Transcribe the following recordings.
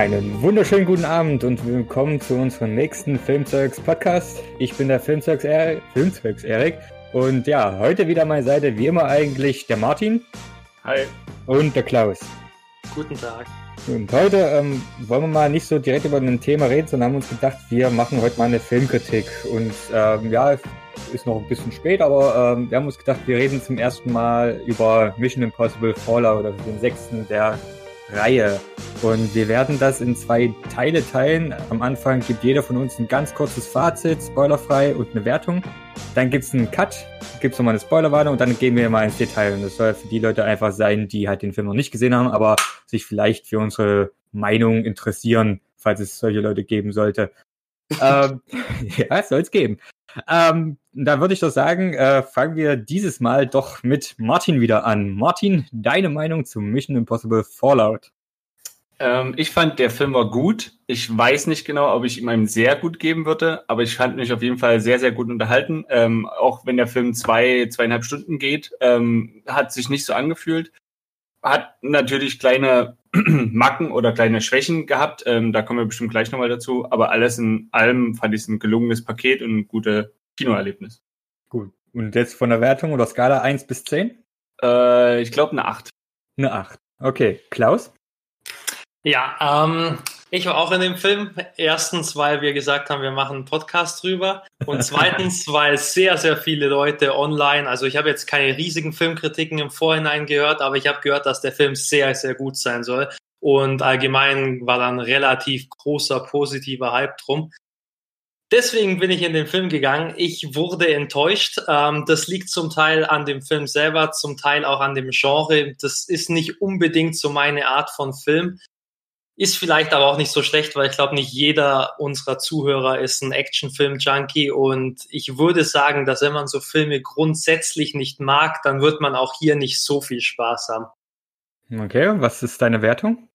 Einen wunderschönen guten Abend und willkommen zu unserem nächsten Filmzeugs Podcast. Ich bin der Filmzeugs Erik, Filmzeugs Erik und ja, heute wieder an meiner Seite wie immer eigentlich der Martin. Hi. Und der Klaus. Guten Tag. Und heute ähm, wollen wir mal nicht so direkt über ein Thema reden, sondern haben uns gedacht, wir machen heute mal eine Filmkritik. Und ähm, ja, ist noch ein bisschen spät, aber ähm, wir haben uns gedacht, wir reden zum ersten Mal über Mission Impossible Fallout, also den sechsten der Reihe. Und wir werden das in zwei Teile teilen. Am Anfang gibt jeder von uns ein ganz kurzes Fazit, spoilerfrei und eine Wertung. Dann gibt es einen Cut, gibt es nochmal eine Spoilerwarnung und dann gehen wir mal ins Detail. Und das soll für die Leute einfach sein, die halt den Film noch nicht gesehen haben, aber sich vielleicht für unsere Meinung interessieren, falls es solche Leute geben sollte. ähm, ja, soll es geben. Ähm, da würde ich doch sagen, äh, fangen wir dieses Mal doch mit Martin wieder an. Martin, deine Meinung zu Mission Impossible Fallout? Ähm, ich fand, der Film war gut. Ich weiß nicht genau, ob ich ihm einen sehr gut geben würde, aber ich fand mich auf jeden Fall sehr, sehr gut unterhalten. Ähm, auch wenn der Film zwei, zweieinhalb Stunden geht, ähm, hat sich nicht so angefühlt. Hat natürlich kleine Macken oder kleine Schwächen gehabt. Ähm, da kommen wir bestimmt gleich nochmal dazu. Aber alles in allem fand ich es ein gelungenes Paket und ein gutes Kinoerlebnis. Gut. Und jetzt von der Wertung oder Skala 1 bis 10? Äh, ich glaube eine 8. Eine 8. Okay. Klaus? Ja, ähm, ich war auch in dem Film. Erstens, weil wir gesagt haben, wir machen einen Podcast drüber. Und zweitens, weil sehr, sehr viele Leute online, also ich habe jetzt keine riesigen Filmkritiken im Vorhinein gehört, aber ich habe gehört, dass der Film sehr, sehr gut sein soll. Und allgemein war dann relativ großer positiver Hype drum. Deswegen bin ich in den Film gegangen. Ich wurde enttäuscht. Ähm, das liegt zum Teil an dem Film selber, zum Teil auch an dem Genre. Das ist nicht unbedingt so meine Art von Film. Ist vielleicht aber auch nicht so schlecht, weil ich glaube, nicht jeder unserer Zuhörer ist ein Actionfilm-Junkie und ich würde sagen, dass wenn man so Filme grundsätzlich nicht mag, dann wird man auch hier nicht so viel Spaß haben. Okay, was ist deine Wertung?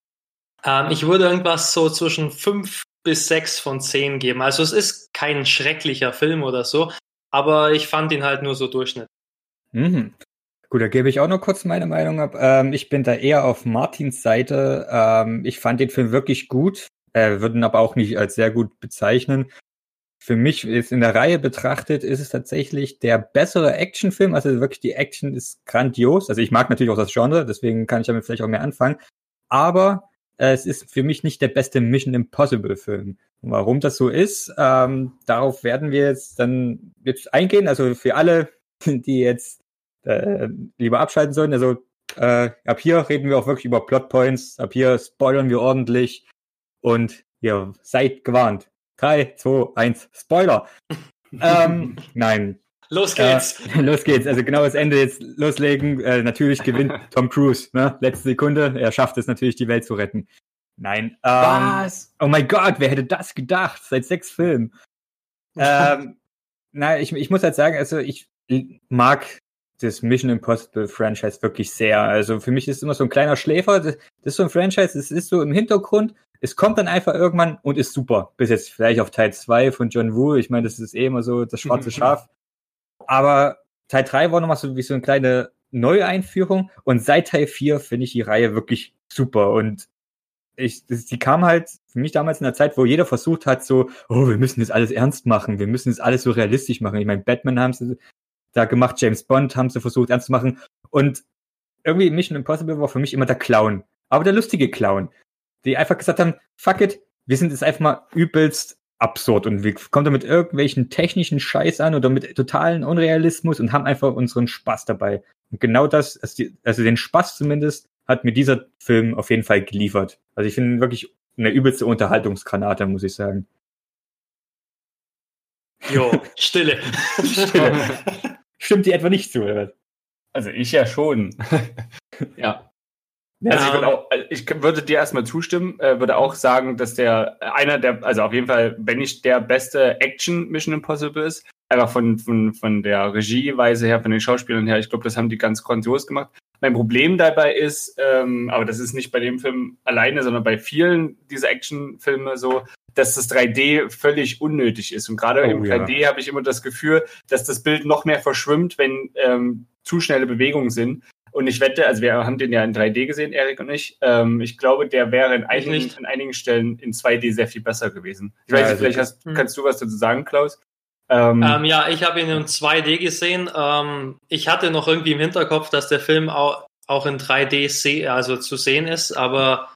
Ähm, ich würde irgendwas so zwischen fünf bis sechs von zehn geben. Also es ist kein schrecklicher Film oder so, aber ich fand ihn halt nur so Durchschnitt. Mhm. Gut, da gebe ich auch noch kurz meine Meinung ab. Ähm, ich bin da eher auf Martins Seite. Ähm, ich fand den Film wirklich gut, äh, würde ihn aber auch nicht als sehr gut bezeichnen. Für mich ist in der Reihe betrachtet, ist es tatsächlich der bessere Actionfilm. Also wirklich die Action ist grandios. Also ich mag natürlich auch das Genre, deswegen kann ich damit vielleicht auch mehr anfangen. Aber äh, es ist für mich nicht der beste Mission Impossible Film. Warum das so ist, ähm, darauf werden wir jetzt dann jetzt eingehen. Also für alle, die jetzt äh, lieber abschalten sollen. Also äh, ab hier reden wir auch wirklich über Plotpoints. Ab hier spoilern wir ordentlich. Und ihr seid gewarnt. 3, 2, 1, Spoiler. ähm, nein. Los geht's. Äh, los geht's. Also genau das Ende jetzt loslegen. Äh, natürlich gewinnt Tom Cruise. Ne? Letzte Sekunde. Er schafft es natürlich, die Welt zu retten. Nein. Ähm, Was? Oh mein Gott, wer hätte das gedacht? Seit sechs Filmen. ähm, na, ich, ich muss halt sagen, also ich mag das Mission Impossible Franchise wirklich sehr. Also für mich ist es immer so ein kleiner Schläfer. Das, das ist so ein Franchise, es ist so im Hintergrund. Es kommt dann einfach irgendwann und ist super. Bis jetzt vielleicht auf Teil 2 von John Woo. Ich meine, das ist eh immer so das schwarze Schaf. Aber Teil 3 war nochmal so wie so eine kleine Neueinführung. Und seit Teil 4 finde ich die Reihe wirklich super. Und ich, das, die kam halt für mich damals in der Zeit, wo jeder versucht hat, so, oh, wir müssen das alles ernst machen, wir müssen das alles so realistisch machen. Ich meine, Batman haben sie da gemacht. James Bond haben sie versucht ernst zu machen. Und irgendwie Mission Impossible war für mich immer der Clown. Aber der lustige Clown. Die einfach gesagt haben, fuck it, wir sind jetzt einfach mal übelst absurd und wir kommen da mit irgendwelchen technischen Scheiß an oder mit totalen Unrealismus und haben einfach unseren Spaß dabei. Und genau das, also den Spaß zumindest, hat mir dieser Film auf jeden Fall geliefert. Also ich finde wirklich eine übelste Unterhaltungsgranate, muss ich sagen. Jo, Stille. Stille. Stimmt die etwa nicht zu, oder? Also ich ja schon. ja. Also ich, würde auch, ich würde dir erstmal zustimmen, äh, würde auch sagen, dass der einer der, also auf jeden Fall, wenn nicht der beste Action Mission Impossible ist, einfach von, von, von der Regieweise her, von den Schauspielern her, ich glaube, das haben die ganz grandios gemacht. Mein Problem dabei ist, ähm, aber das ist nicht bei dem Film alleine, sondern bei vielen dieser Actionfilme so, dass das 3D völlig unnötig ist. Und gerade oh, im 3D ja. habe ich immer das Gefühl, dass das Bild noch mehr verschwimmt, wenn ähm, zu schnelle Bewegungen sind. Und ich wette, also wir haben den ja in 3D gesehen, Erik und ich. Ähm, ich glaube, der wäre in einigen, in einigen Stellen in 2D sehr viel besser gewesen. Ich weiß ja, nicht, also vielleicht hast, hm. kannst du was dazu sagen, Klaus? Ähm, ähm, ja, ich habe ihn in 2D gesehen. Ähm, ich hatte noch irgendwie im Hinterkopf, dass der Film auch, auch in 3D also zu sehen ist, aber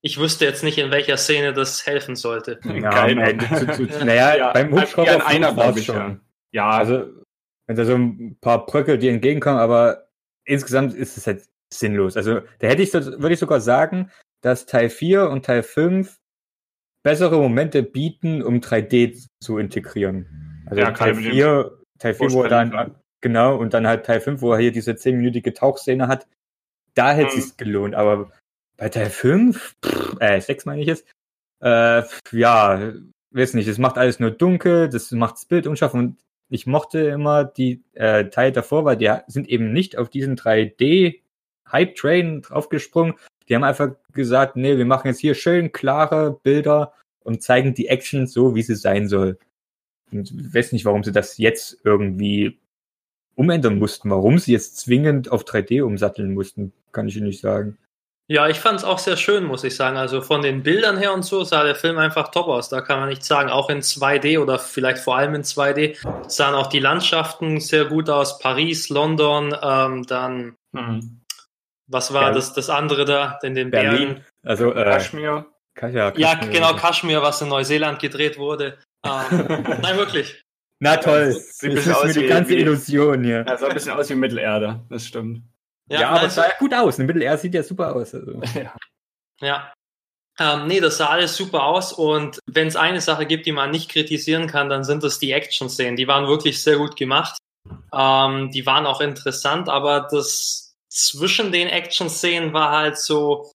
ich wüsste jetzt nicht, in welcher Szene das helfen sollte. Ja, Keine. naja, ja, beim Hubschrauber einer war es schon. Ja. Also, wenn da so ein paar Bröckel dir entgegenkommen, aber insgesamt ist es halt sinnlos. Also, da hätte ich, würde ich sogar sagen, dass Teil 4 und Teil 5 bessere Momente bieten, um 3D zu integrieren. Also ja, Teil 4, Teil 4, wo er dann, genau, und dann halt Teil 5, wo er hier diese 10-minütige Tauchszene hat, da hätte mhm. es sich gelohnt, aber bei Teil 5, äh, 6 meine ich jetzt, äh, ja, weiß nicht, es macht alles nur dunkel, das macht das Bild unscharf und ich mochte immer die äh, Teil davor, weil die sind eben nicht auf diesen 3D Hype Train draufgesprungen. Die haben einfach gesagt, nee, wir machen jetzt hier schön klare Bilder und zeigen die Action so, wie sie sein soll. Und ich weiß nicht, warum sie das jetzt irgendwie umändern mussten, warum sie jetzt zwingend auf 3D umsatteln mussten, kann ich Ihnen nicht sagen. Ja, ich fand es auch sehr schön, muss ich sagen. Also von den Bildern her und so sah der Film einfach top aus. Da kann man nichts sagen. Auch in 2D oder vielleicht vor allem in 2D sahen auch die Landschaften sehr gut aus. Paris, London, ähm, dann mhm. was war ja. das, das andere da in den Berlin. Bergen? Also äh, Kaschmir. Ja, ja, genau, Kaschmir, was in Neuseeland gedreht wurde. Ähm, nein, wirklich. Na toll, das, das ist mir die ganze wie, Illusion hier. Ja, sah ein bisschen aus wie Mittelerde, das stimmt. Ja, ja aber es sah ja gut aus. Eine Mittelerde sieht ja super aus. Also. Ja. ja. Ähm, nee, das sah alles super aus und wenn es eine Sache gibt, die man nicht kritisieren kann, dann sind es die Action-Szenen. Die waren wirklich sehr gut gemacht. Ähm, die waren auch interessant, aber das zwischen den Action-Szenen war halt so,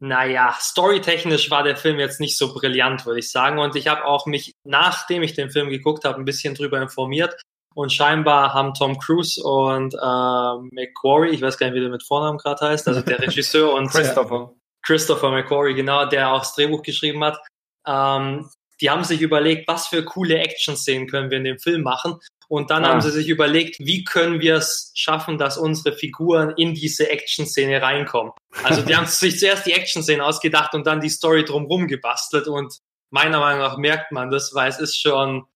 naja, storytechnisch war der Film jetzt nicht so brillant, würde ich sagen. Und ich habe auch mich, nachdem ich den Film geguckt habe, ein bisschen drüber informiert. Und scheinbar haben Tom Cruise und äh, McQuarrie, ich weiß gar nicht, wie der mit Vornamen gerade heißt, also der Regisseur und Christopher. Christopher McQuarrie, genau, der auch das Drehbuch geschrieben hat. Ähm, die haben sich überlegt, was für coole Action-Szenen können wir in dem Film machen. Und dann ah. haben sie sich überlegt, wie können wir es schaffen, dass unsere Figuren in diese Action-Szene reinkommen. Also die haben sich zuerst die Action-Szene ausgedacht und dann die Story drumherum gebastelt. Und meiner Meinung nach merkt man das, weil es ist schon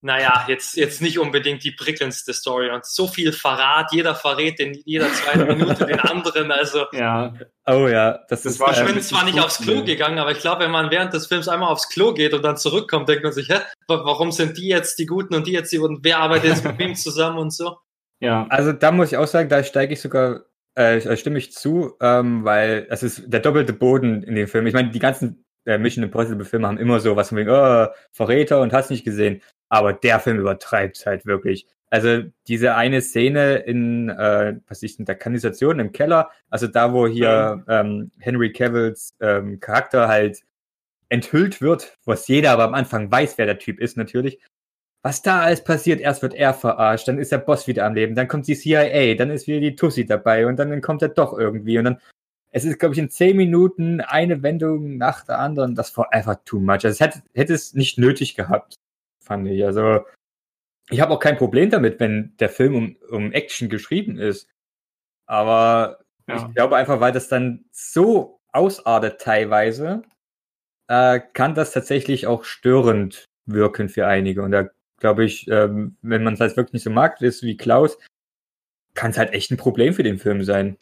naja, jetzt, jetzt nicht unbedingt die prickelndste Story und so viel Verrat, jeder verrät in jeder zweiten Minute den anderen, also. Ja. Oh ja, das, das ist war Ich bin zwar nicht aufs Klo gegangen, aber ich glaube, wenn man während des Films einmal aufs Klo geht und dann zurückkommt, denkt man sich, hä, warum sind die jetzt die Guten und die jetzt die und wer arbeitet jetzt mit wem zusammen und so? Ja. Also da muss ich auch sagen, da steige ich sogar, äh, stimme ich zu, ähm, weil es ist der doppelte Boden in dem Film. Ich meine, die ganzen äh, Mission Impossible Filme haben immer so was von wegen, oh, Verräter und hast nicht gesehen. Aber der Film übertreibt halt wirklich. Also diese eine Szene in, äh, was ist in der Kanalisation im Keller, also da, wo hier ähm, Henry Cavills ähm, Charakter halt enthüllt wird, was jeder aber am Anfang weiß, wer der Typ ist natürlich. Was da alles passiert, erst wird er verarscht, dann ist der Boss wieder am Leben, dann kommt die CIA, dann ist wieder die Tussi dabei und dann kommt er doch irgendwie und dann es ist, glaube ich, in zehn Minuten eine Wendung nach der anderen. Das war einfach too much. Also es hätte, hätte es nicht nötig gehabt fand ich. Also ich habe auch kein Problem damit, wenn der Film um, um Action geschrieben ist. Aber ja. ich glaube einfach, weil das dann so ausartet teilweise, äh, kann das tatsächlich auch störend wirken für einige. Und da glaube ich, ähm, wenn man es halt wirklich nicht so mag, ist wie Klaus, kann es halt echt ein Problem für den Film sein.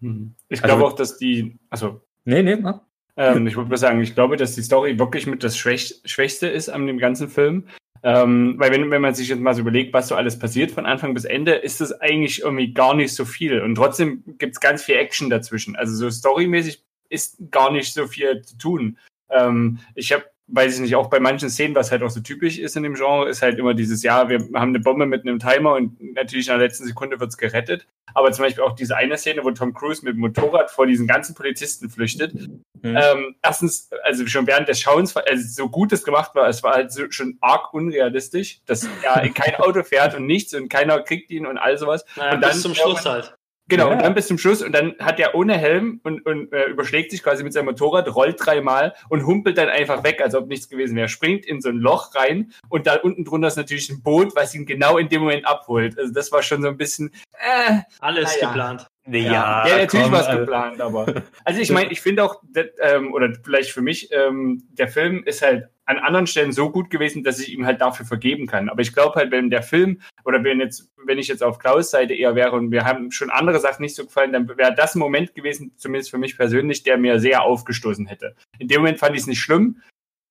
Mhm. Ich glaube also, auch, dass die, also. Nee, nee, mach. Ähm, ich würde mal sagen, ich glaube, dass die Story wirklich mit das Schwäch Schwächste ist an dem ganzen Film. Ähm, weil wenn, wenn man sich jetzt mal so überlegt, was so alles passiert von Anfang bis Ende, ist das eigentlich irgendwie gar nicht so viel. Und trotzdem gibt es ganz viel Action dazwischen. Also so storymäßig ist gar nicht so viel zu tun. Ähm, ich habe weiß ich nicht, auch bei manchen Szenen, was halt auch so typisch ist in dem Genre, ist halt immer dieses, ja, wir haben eine Bombe mit einem Timer und natürlich in der letzten Sekunde wird's gerettet. Aber zum Beispiel auch diese eine Szene, wo Tom Cruise mit dem Motorrad vor diesen ganzen Polizisten flüchtet. Mhm. Ähm, erstens, also schon während des Schauens, also so gut es gemacht war, es war halt so, schon arg unrealistisch, dass er in kein Auto fährt und nichts und keiner kriegt ihn und all sowas. Naja, und dann bis zum Schluss halt. Genau, ja. und dann bis zum Schluss und dann hat er ohne Helm und, und äh, überschlägt sich quasi mit seinem Motorrad, rollt dreimal und humpelt dann einfach weg, als ob nichts gewesen wäre. Springt in so ein Loch rein und da unten drunter ist natürlich ein Boot, was ihn genau in dem Moment abholt. Also das war schon so ein bisschen äh, alles ja. geplant. Ja, ja, natürlich war es also geplant, aber. Also ich meine, ich finde auch, das, ähm, oder vielleicht für mich, ähm, der Film ist halt an anderen Stellen so gut gewesen, dass ich ihm halt dafür vergeben kann. Aber ich glaube halt, wenn der Film oder wenn jetzt, wenn ich jetzt auf Klaus Seite eher wäre und wir haben schon andere Sachen nicht so gefallen, dann wäre das ein Moment gewesen, zumindest für mich persönlich, der mir sehr aufgestoßen hätte. In dem Moment fand ich es nicht schlimm,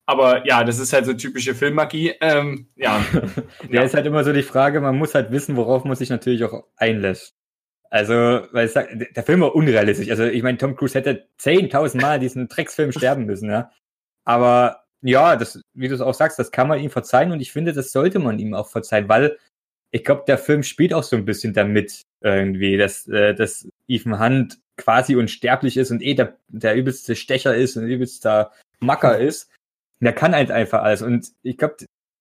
aber ja, das ist halt so typische Filmmagie. Ähm, ja. ja, ist halt immer so die Frage, man muss halt wissen, worauf man sich natürlich auch einlässt. Also, weil ich sag, der Film war unrealistisch. Also, ich meine, Tom Cruise hätte 10.000 Mal diesen Drecksfilm sterben müssen, ja. Aber ja, das, wie du es auch sagst, das kann man ihm verzeihen und ich finde, das sollte man ihm auch verzeihen, weil ich glaube, der Film spielt auch so ein bisschen damit irgendwie, dass, äh, dass Ethan Hunt quasi unsterblich ist und eh der, der übelste Stecher ist und übelster Macker ist. Und der kann halt einfach alles. Und ich glaube,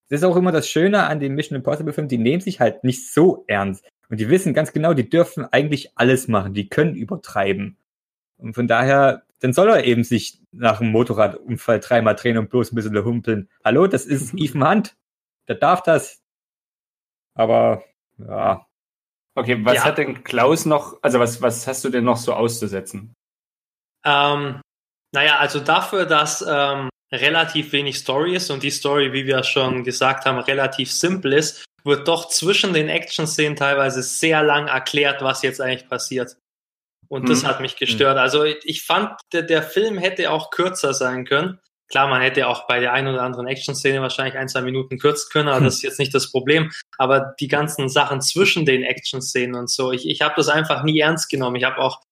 das ist auch immer das Schöne an den Mission Impossible Filmen, die nehmen sich halt nicht so ernst. Und die wissen ganz genau, die dürfen eigentlich alles machen, die können übertreiben. Und von daher, dann soll er eben sich nach einem Motorradunfall dreimal drehen und bloß ein bisschen humpeln. Hallo, das ist Ethan Hunt. Der darf das. Aber, ja. Okay, was ja. hat denn Klaus noch, also was, was hast du denn noch so auszusetzen? Ähm, naja, also dafür, dass ähm, relativ wenig Story ist und die Story, wie wir schon gesagt haben, relativ simpel ist, wird doch zwischen den Action-Szenen teilweise sehr lang erklärt, was jetzt eigentlich passiert. Und mhm. das hat mich gestört. Mhm. Also ich fand, der, der Film hätte auch kürzer sein können. Klar, man hätte auch bei der einen oder anderen Action-Szene wahrscheinlich ein, zwei Minuten kürzen können, aber hm. das ist jetzt nicht das Problem. Aber die ganzen Sachen zwischen den Action-Szenen und so, ich, ich habe das einfach nie ernst genommen. Ich habe auch,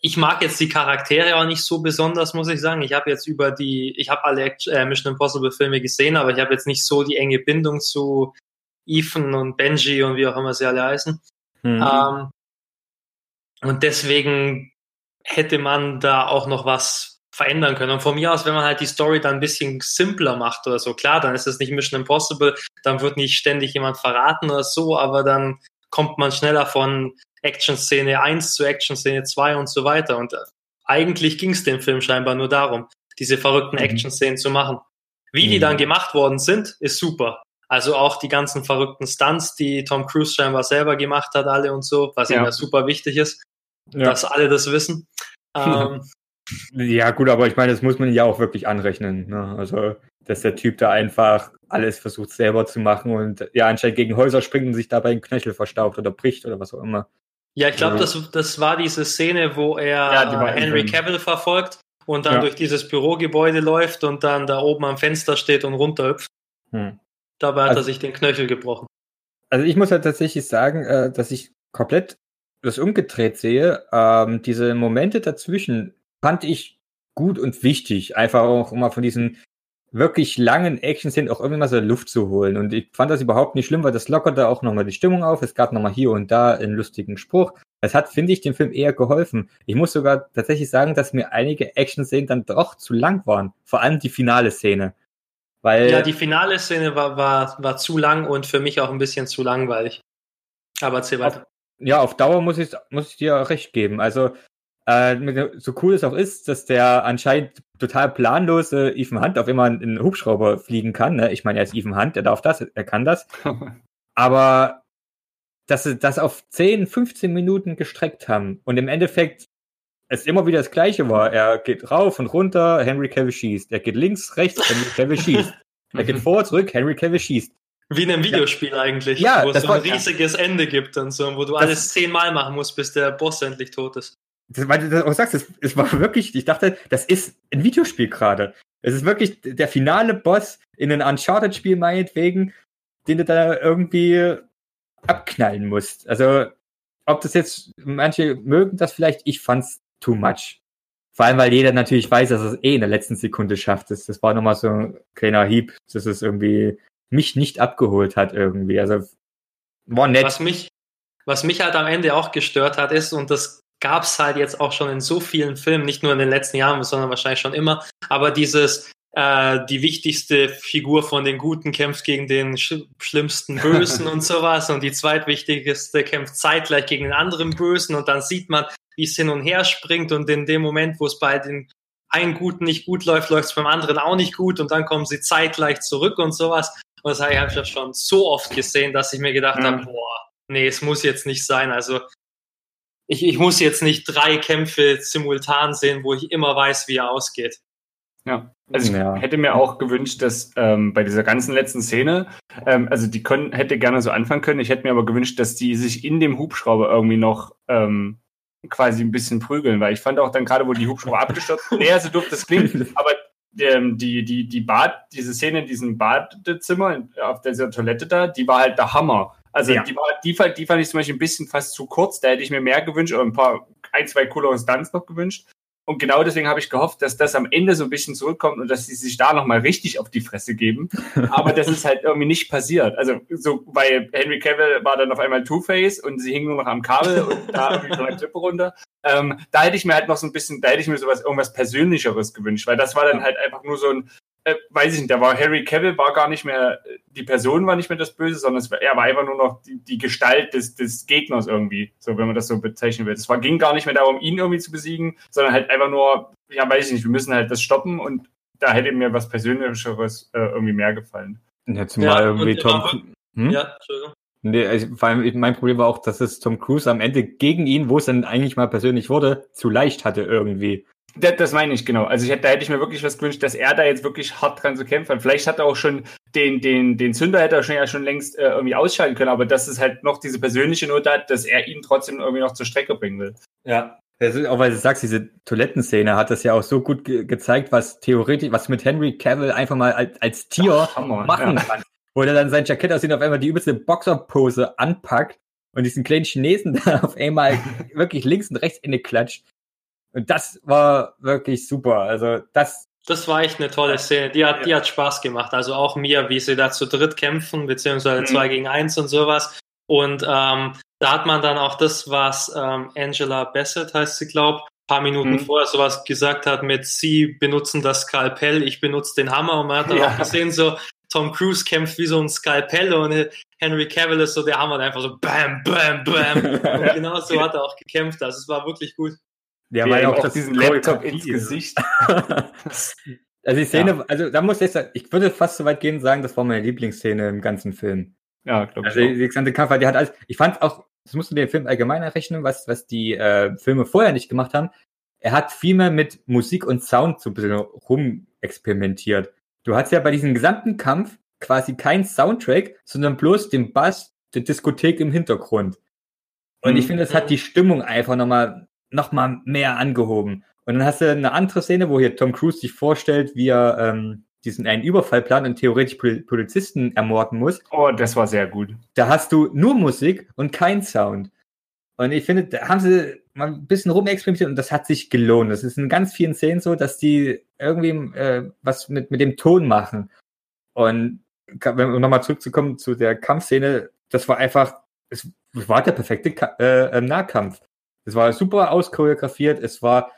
ich mag jetzt die Charaktere auch nicht so besonders, muss ich sagen. Ich habe jetzt über die, ich habe alle Action, äh, Mission Impossible Filme gesehen, aber ich habe jetzt nicht so die enge Bindung zu Ethan und Benji und wie auch immer sie alle heißen. Mhm. Ähm, und deswegen hätte man da auch noch was verändern können. Und von mir aus, wenn man halt die Story dann ein bisschen simpler macht oder so, klar, dann ist es nicht Mission Impossible, dann wird nicht ständig jemand verraten oder so, aber dann kommt man schneller von Action-Szene 1 zu Action-Szene 2 und so weiter. Und eigentlich ging es dem Film scheinbar nur darum, diese verrückten mhm. Action-Szenen zu machen. Wie mhm. die dann gemacht worden sind, ist super. Also auch die ganzen verrückten Stunts, die Tom Cruise scheinbar selber gemacht hat, alle und so, was ja. ja super wichtig ist, ja. dass alle das wissen. Ähm, ja, gut, aber ich meine, das muss man ja auch wirklich anrechnen. Ne? Also, dass der Typ da einfach alles versucht selber zu machen und ja, anscheinend gegen Häuser springt und sich dabei ein Knöchel verstaucht oder bricht oder was auch immer. Ja, ich glaube, das, das war diese Szene, wo er ja, Henry Cavill verfolgt und dann ja. durch dieses Bürogebäude läuft und dann da oben am Fenster steht und runterhüpft. Hm. Dabei hat also, er sich den Knöchel gebrochen. Also ich muss ja halt tatsächlich sagen, äh, dass ich komplett das umgedreht sehe. Ähm, diese Momente dazwischen fand ich gut und wichtig. Einfach auch immer von diesen wirklich langen Action-Szenen auch irgendwie mal so Luft zu holen. Und ich fand das überhaupt nicht schlimm, weil das lockerte auch nochmal die Stimmung auf. Es gab nochmal hier und da einen lustigen Spruch. Das hat, finde ich, dem Film eher geholfen. Ich muss sogar tatsächlich sagen, dass mir einige Action-Szenen dann doch zu lang waren. Vor allem die finale Szene. Weil ja, die finale Szene war, war, war zu lang und für mich auch ein bisschen zu langweilig. Aber erzähl weiter. Auf, ja, auf Dauer muss ich, muss ich dir recht geben. Also, äh, so cool es auch ist, dass der anscheinend total planlose Ethan Hunt auf immer einen Hubschrauber fliegen kann. Ne? Ich meine, er ist Ethan Hunt, er darf das, er kann das. Aber dass sie das auf 10, 15 Minuten gestreckt haben und im Endeffekt es immer wieder das Gleiche war. Er geht rauf und runter, Henry Cavill schießt. Er geht links, rechts, Henry Cavill schießt. Er geht vor, zurück, Henry Cavill schießt. Wie in einem Videospiel ja. eigentlich, ja, wo es so ein riesiges ja. Ende gibt und so, wo du das, alles zehnmal machen musst, bis der Boss endlich tot ist. Das, weil du auch sagst, es, es war wirklich, ich dachte, das ist ein Videospiel gerade. Es ist wirklich der finale Boss in einem Uncharted-Spiel meinetwegen, den du da irgendwie abknallen musst. Also, ob das jetzt, manche mögen das vielleicht, ich fand's too much. Vor allem, weil jeder natürlich weiß, dass es eh in der letzten Sekunde schafft. Das, das war nochmal so ein kleiner Hieb, dass es irgendwie mich nicht abgeholt hat irgendwie. Also war nett. Was mich, was mich halt am Ende auch gestört hat, ist, und das gab es halt jetzt auch schon in so vielen Filmen, nicht nur in den letzten Jahren, sondern wahrscheinlich schon immer, aber dieses, äh, die wichtigste Figur von den Guten kämpft gegen den sch schlimmsten Bösen und sowas und die zweitwichtigste kämpft zeitgleich gegen den anderen Bösen und dann sieht man, wie es hin und her springt und in dem Moment, wo es bei den einen Guten nicht gut läuft, läuft es beim anderen auch nicht gut und dann kommen sie zeitgleich zurück und sowas. Und das habe ich ja schon so oft gesehen, dass ich mir gedacht mhm. habe, boah, nee, es muss jetzt nicht sein. Also ich, ich muss jetzt nicht drei Kämpfe simultan sehen, wo ich immer weiß, wie er ausgeht. Ja, also ich ja. hätte mir auch gewünscht, dass ähm, bei dieser ganzen letzten Szene, ähm, also die können, hätte gerne so anfangen können, ich hätte mir aber gewünscht, dass die sich in dem Hubschrauber irgendwie noch ähm, quasi ein bisschen prügeln, weil ich fand auch dann gerade, wo die Hubschrauber abgestürzt sind, naja, so doof das klingt, aber ähm, die, die, die Bad, diese Szene in diesem Badezimmer auf dieser Toilette da, die war halt der Hammer. Also ja. die, war, die, fand, die fand ich zum Beispiel ein bisschen fast zu kurz. Da hätte ich mir mehr gewünscht oder ein paar, ein, zwei coolere Stunts noch gewünscht. Und genau deswegen habe ich gehofft, dass das am Ende so ein bisschen zurückkommt und dass sie sich da nochmal richtig auf die Fresse geben. Aber das ist halt irgendwie nicht passiert. Also so, weil Henry Cavill war dann auf einmal Two-Face und sie hing nur noch am Kabel und da irgendwie so eine Klippe runter. Ähm, da hätte ich mir halt noch so ein bisschen, da hätte ich mir sowas, irgendwas Persönlicheres gewünscht, weil das war dann halt einfach nur so ein, äh, weiß ich nicht, da war Harry Cavill war gar nicht mehr, die Person war nicht mehr das Böse, sondern es war, er war einfach nur noch die, die Gestalt des, des Gegners irgendwie, so wenn man das so bezeichnen will. Es war, ging gar nicht mehr darum, ihn irgendwie zu besiegen, sondern halt einfach nur, ja, weiß ich nicht, wir müssen halt das stoppen und da hätte mir was Persönlicheres äh, irgendwie mehr gefallen. Jetzt mal ja, irgendwie Tom. Hm? Ja, Entschuldigung. Nee, also, vor allem mein Problem war auch, dass es Tom Cruise am Ende gegen ihn, wo es dann eigentlich mal persönlich wurde, zu leicht hatte irgendwie. Das, das meine ich, genau. Also ich hätte, da hätte ich mir wirklich was gewünscht, dass er da jetzt wirklich hart dran zu kämpfen hat. Vielleicht hat er auch schon den, den, den Zünder hätte er schon ja schon längst äh, irgendwie ausschalten können, aber dass es halt noch diese persönliche Note hat, dass er ihn trotzdem irgendwie noch zur Strecke bringen will. Ja. Ist, auch weil du sagst, diese Toilettenszene hat das ja auch so gut ge gezeigt, was theoretisch, was mit Henry Cavill einfach mal als, als Tier Ach, machen ja. kann. Wo er dann sein Jackett aussieht, auf einmal die übelste Boxerpose anpackt und diesen kleinen Chinesen da auf einmal wirklich links und rechts in die klatscht. Und das war wirklich super. Also das. Das war echt eine tolle Szene. Die hat, die hat Spaß gemacht. Also auch mir, wie sie da zu dritt kämpfen, beziehungsweise mhm. zwei gegen eins und sowas. Und ähm, da hat man dann auch das, was ähm, Angela Bassett heißt sie, glaube paar Minuten mhm. vorher sowas gesagt hat mit sie benutzen das Skalpell, ich benutze den Hammer und man hat dann ja. auch gesehen so Tom Cruise kämpft wie so ein Skalpell und Henry Cavill ist so der Hammer einfach so bam bam bam und genau so hat er auch gekämpft also es war wirklich gut ja, weil auch, auch diesen Laptop ins Gesicht. also die Szene, ja. also da muss ich sagen, ich würde fast so weit gehen und sagen, das war meine Lieblingsszene im ganzen Film. Ja, glaube ich. Also die gesamte Kampf, die hat alles, ich fand auch, das musst du den Film allgemein errechnen, was, was die äh, Filme vorher nicht gemacht haben. Er hat viel mehr mit Musik und Sound so ein bisschen rumexperimentiert. Du hast ja bei diesem gesamten Kampf quasi kein Soundtrack, sondern bloß den Bass der Diskothek im Hintergrund. Und mhm. ich finde, das hat die Stimmung einfach nochmal noch mal mehr angehoben. Und dann hast du eine andere Szene, wo hier Tom Cruise sich vorstellt, wie er ähm, diesen einen Überfall plant und theoretisch Polizisten ermorden muss. Oh, das war sehr gut. Da hast du nur Musik und kein Sound. Und ich finde, da haben sie mal ein bisschen rumexperimentiert und das hat sich gelohnt. Das ist in ganz vielen Szenen so, dass die irgendwie äh, was mit, mit dem Ton machen. Und um nochmal zurückzukommen zu der Kampfszene, das war einfach, es war der perfekte Ka äh, Nahkampf. Es war super auschoreografiert, es war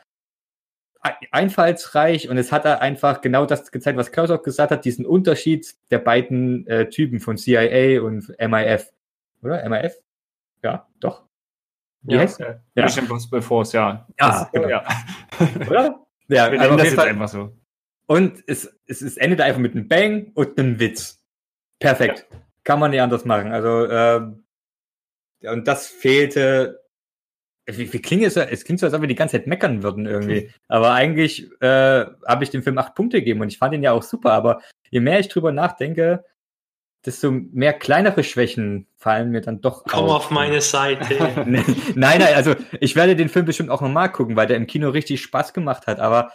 einfallsreich und es hat da einfach genau das gezeigt, was Klaus auch gesagt hat, diesen Unterschied der beiden äh, Typen von CIA und MIF. Oder? MIF? Ja, doch. Wie ja, heißt? Äh, ja. Mission Impossible Force, ja. Ja, das, genau. ja. Oder? Ja, Wir also das jetzt einfach so. Und es, es, es endet einfach mit einem Bang und einem Witz. Perfekt. Ja. Kann man nicht anders machen. Also, äh, und das fehlte wie, wie klingt es? Es klingt so, als ob wir die ganze Zeit meckern würden irgendwie. Aber eigentlich äh, habe ich dem Film acht Punkte gegeben und ich fand ihn ja auch super. Aber je mehr ich drüber nachdenke, desto mehr kleinere Schwächen fallen mir dann doch Komm auf. auf meine Seite. nein, nein, also ich werde den Film bestimmt auch nochmal gucken, weil der im Kino richtig Spaß gemacht hat. Aber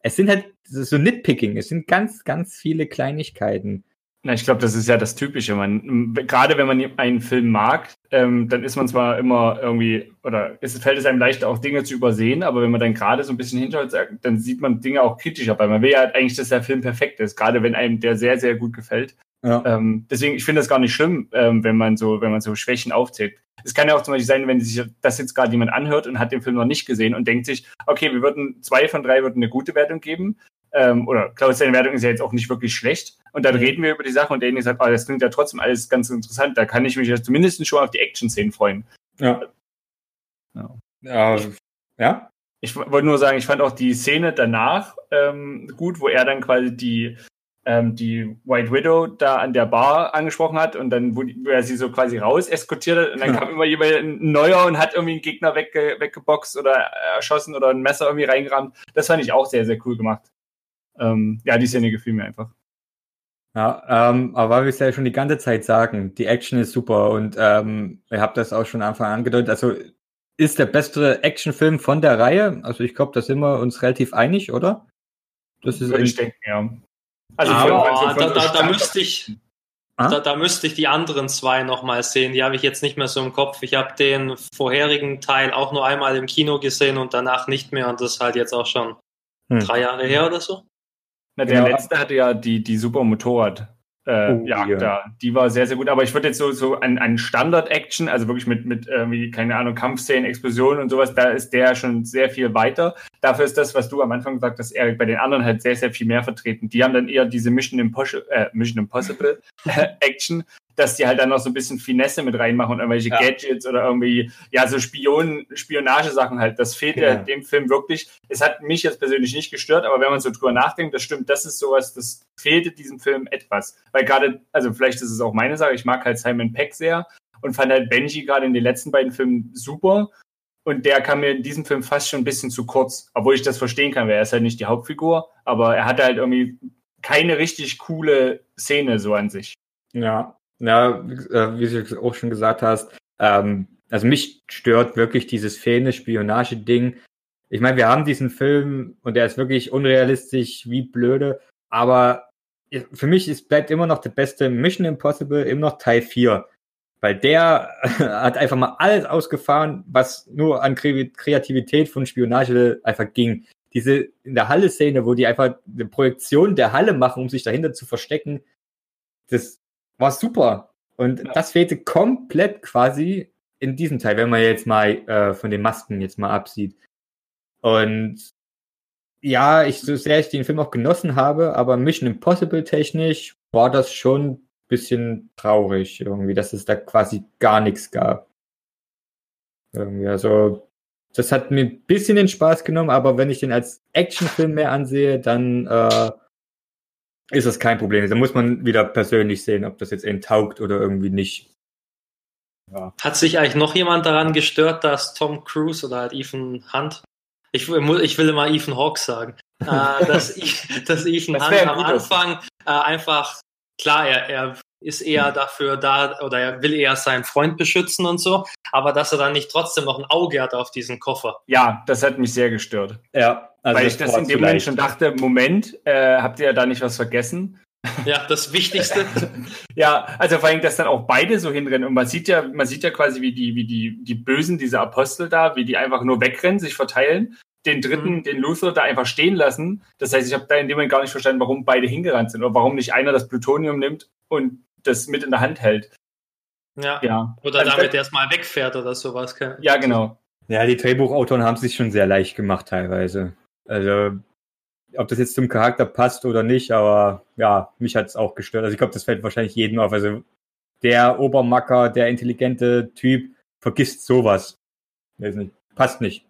es sind halt so Nitpicking. Es sind ganz, ganz viele Kleinigkeiten. Na, ich glaube, das ist ja das Typische. Man, gerade wenn man einen Film mag, ähm, dann ist man zwar immer irgendwie, oder es fällt es einem leichter, auch Dinge zu übersehen, aber wenn man dann gerade so ein bisschen hinschaut, dann sieht man Dinge auch kritischer, weil man will ja eigentlich, dass der Film perfekt ist, gerade wenn einem der sehr, sehr gut gefällt. Ja. Ähm, deswegen, ich finde das gar nicht schlimm, ähm, wenn man so, wenn man so Schwächen aufzählt. Es kann ja auch zum Beispiel sein, wenn sich das jetzt gerade jemand anhört und hat den Film noch nicht gesehen und denkt sich, okay, wir würden zwei von drei würden eine gute Wertung geben, ähm, oder Klaus, seine Wertung ist ja jetzt auch nicht wirklich schlecht. Und dann mhm. reden wir über die Sache und Danny sagt, oh, das klingt ja trotzdem alles ganz interessant. Da kann ich mich ja zumindest schon auf die Action-Szenen freuen. Ja. Ja. ja. ja? Ich wollte nur sagen, ich fand auch die Szene danach ähm, gut, wo er dann quasi die ähm, die White Widow da an der Bar angesprochen hat und dann, wo, die, wo er sie so quasi raus eskortiert hat und dann ja. kam immer jemand ein neuer und hat irgendwie einen Gegner wegge weggeboxt oder erschossen oder ein Messer irgendwie reingerammt. Das fand ich auch sehr, sehr cool gemacht. Ähm, ja, die Szene gefiel mir einfach. Ja, ähm, aber weil wir es ja schon die ganze Zeit sagen, die Action ist super und ähm, ihr habt das auch schon am Anfang angedeutet. Also ist der beste Actionfilm von der Reihe. Also ich glaube, da sind wir uns relativ einig, oder? Das ist Würde ich denken, ja. Also ah, von, von, da, da, da, müsste ich, ah? da, da, müsste ich die anderen zwei nochmal sehen. Die habe ich jetzt nicht mehr so im Kopf. Ich habe den vorherigen Teil auch nur einmal im Kino gesehen und danach nicht mehr. Und das ist halt jetzt auch schon hm. drei Jahre her oder so. Na, der ja. letzte hatte ja die, die super Motorrad äh, oh, Jagd ja. da. Die war sehr, sehr gut. Aber ich würde jetzt so, so ein, ein Standard-Action, also wirklich mit, mit irgendwie, keine Ahnung, Kampfszenen, Explosionen und sowas, da ist der schon sehr viel weiter. Dafür ist das, was du am Anfang gesagt hast, Erik, bei den anderen halt sehr, sehr viel mehr vertreten. Die haben dann eher diese Mission Impossible, äh, Mission Impossible Action, dass die halt dann noch so ein bisschen Finesse mit reinmachen und irgendwelche ja. Gadgets oder irgendwie, ja, so Spion, Spionagesachen halt. Das fehlt ja. ja dem Film wirklich. Es hat mich jetzt persönlich nicht gestört, aber wenn man so drüber nachdenkt, das stimmt, das ist sowas, das fehlte diesem Film etwas. Weil gerade, also vielleicht ist es auch meine Sache, ich mag halt Simon Peck sehr und fand halt Benji gerade in den letzten beiden Filmen super. Und der kam mir in diesem Film fast schon ein bisschen zu kurz, obwohl ich das verstehen kann, weil er ist halt nicht die Hauptfigur, aber er hatte halt irgendwie keine richtig coole Szene so an sich. Ja, ja, äh, wie du auch schon gesagt hast, ähm, also mich stört wirklich dieses fehlende Spionage-Ding. Ich meine, wir haben diesen Film und der ist wirklich unrealistisch, wie blöde, aber für mich ist, bleibt immer noch der beste Mission Impossible immer noch Teil 4. Weil der hat einfach mal alles ausgefahren, was nur an Kreativität von Spionage einfach ging. Diese in der Halle-Szene, wo die einfach eine Projektion der Halle machen, um sich dahinter zu verstecken, das war super. Und ja. das fehlte komplett quasi in diesem Teil, wenn man jetzt mal äh, von den Masken jetzt mal absieht. Und ja, ich, so sehr ich den Film auch genossen habe, aber Mission Impossible technisch war das schon ein bisschen traurig irgendwie, dass es da quasi gar nichts gab. Irgendwie, also, das hat mir ein bisschen den Spaß genommen, aber wenn ich den als Actionfilm mehr ansehe, dann äh, ist das kein Problem. Da muss man wieder persönlich sehen, ob das jetzt eben taugt oder irgendwie nicht. Ja. Hat sich eigentlich noch jemand daran gestört, dass Tom Cruise oder halt Ethan Hunt, ich, ich will immer Ethan Hawke sagen, äh, dass, dass Ethan das Hunt am Anfang äh, einfach, klar, er, er ist eher dafür da oder er will eher seinen Freund beschützen und so, aber dass er dann nicht trotzdem noch ein Auge hat auf diesen Koffer. Ja, das hat mich sehr gestört. Ja, also weil ich das in dem Moment schon dachte, Moment, äh, habt ihr da nicht was vergessen? Ja, das Wichtigste. ja, also vor allem, dass dann auch beide so hinrennen und man sieht ja, man sieht ja quasi, wie die, wie die, die Bösen, diese Apostel da, wie die einfach nur wegrennen, sich verteilen, den dritten, mhm. den Luther da einfach stehen lassen. Das heißt, ich habe da in dem Moment gar nicht verstanden, warum beide hingerannt sind oder warum nicht einer das Plutonium nimmt und das mit in der Hand hält. Ja. ja. Oder also damit erstmal wegfährt oder sowas. Ja, genau. Ja, die Drehbuchautoren haben es sich schon sehr leicht gemacht teilweise. Also, ob das jetzt zum Charakter passt oder nicht, aber ja, mich hat es auch gestört. Also ich glaube, das fällt wahrscheinlich jedem auf. Also der Obermacker, der intelligente Typ vergisst sowas. Weiß nicht. Passt nicht.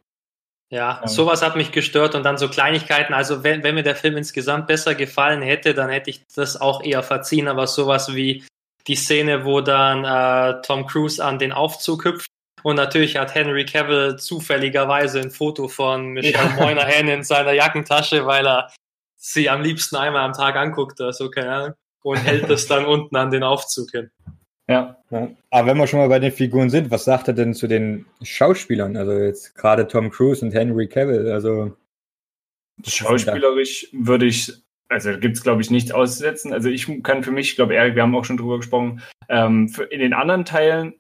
Ja, sowas hat mich gestört und dann so Kleinigkeiten. Also wenn, wenn mir der Film insgesamt besser gefallen hätte, dann hätte ich das auch eher verziehen. Aber sowas wie die Szene, wo dann äh, Tom Cruise an den Aufzug hüpft und natürlich hat Henry Cavill zufälligerweise ein Foto von Michelle ja. Moynihan in seiner Jackentasche, weil er sie am liebsten einmal am Tag anguckt, also keine Ahnung, und hält das dann unten an den Aufzug hin. Ja. ja. Aber wenn wir schon mal bei den Figuren sind, was sagt er denn zu den Schauspielern? Also jetzt gerade Tom Cruise und Henry Cavill, also. Schauspielerisch würde ich, also gibt es glaube ich nichts auszusetzen. Also ich kann für mich, ich glaube, Erik, wir haben auch schon drüber gesprochen, ähm, in den anderen Teilen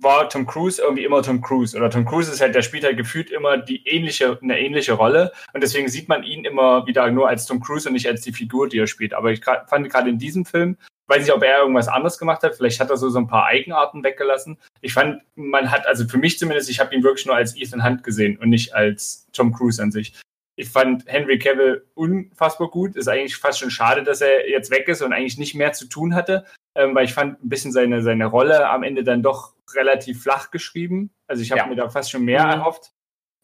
war Tom Cruise irgendwie immer Tom Cruise. Oder Tom Cruise ist halt, der spielt halt gefühlt immer die ähnliche, eine ähnliche Rolle. Und deswegen sieht man ihn immer wieder nur als Tom Cruise und nicht als die Figur, die er spielt. Aber ich fand gerade in diesem Film, weiß nicht, ob er irgendwas anderes gemacht hat. Vielleicht hat er so, so ein paar Eigenarten weggelassen. Ich fand, man hat, also für mich zumindest, ich habe ihn wirklich nur als Ethan Hunt gesehen und nicht als Tom Cruise an sich. ich fand Henry Cavill unfassbar gut. Ist eigentlich fast schon schade, dass er jetzt weg ist und eigentlich nicht mehr zu tun hatte, ähm, weil ich fand ein bisschen seine, seine Rolle am Ende dann doch relativ flach geschrieben. Also ich habe ja. mir da fast schon mehr mhm. erhofft.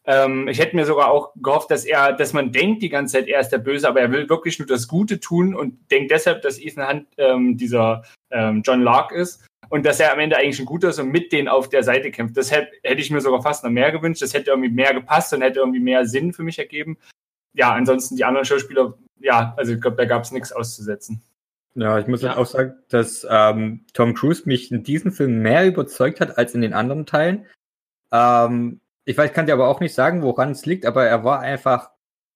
Ähm, ich hätte mir sogar auch gehofft, dass er, dass man denkt die ganze Zeit, er ist der Böse, aber er will wirklich nur das Gute tun und denkt deshalb, dass Ethan Hunt ähm, dieser ähm, John Lark ist und dass er am Ende eigentlich ein guter ist und mit denen auf der Seite kämpft. Deshalb hätte ich mir sogar fast noch mehr gewünscht. Das hätte irgendwie mehr gepasst und hätte irgendwie mehr Sinn für mich ergeben. Ja, ansonsten die anderen Schauspieler, ja, also ich glaube, da gab es nichts auszusetzen. Ja, ich muss ja. auch sagen, dass ähm, Tom Cruise mich in diesem Film mehr überzeugt hat als in den anderen Teilen. Ähm, ich weiß, kann dir aber auch nicht sagen, woran es liegt, aber er war einfach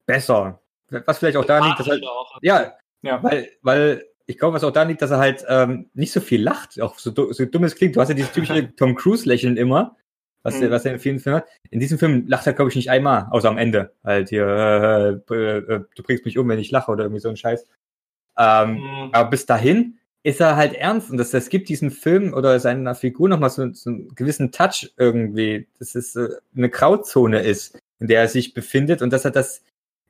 besser. Was vielleicht auch da liegt, dass er, ja, ja, weil, weil ich glaube, was auch da liegt, dass er halt ähm, nicht so viel lacht, auch so, so dumm es klingt. Du hast ja dieses typische Tom Cruise-Lächeln immer, was, mhm. was er in vielen Filmen hat. In diesem Film lacht er, glaube ich, nicht einmal, außer am Ende. Halt hier, äh, äh, äh, du bringst mich um, wenn ich lache oder irgendwie so ein Scheiß. Ähm, mhm. Aber bis dahin ist er halt ernst und das, das gibt diesem Film oder seiner Figur nochmal so, so einen gewissen Touch irgendwie, dass es äh, eine Grauzone ist, in der er sich befindet und dass er das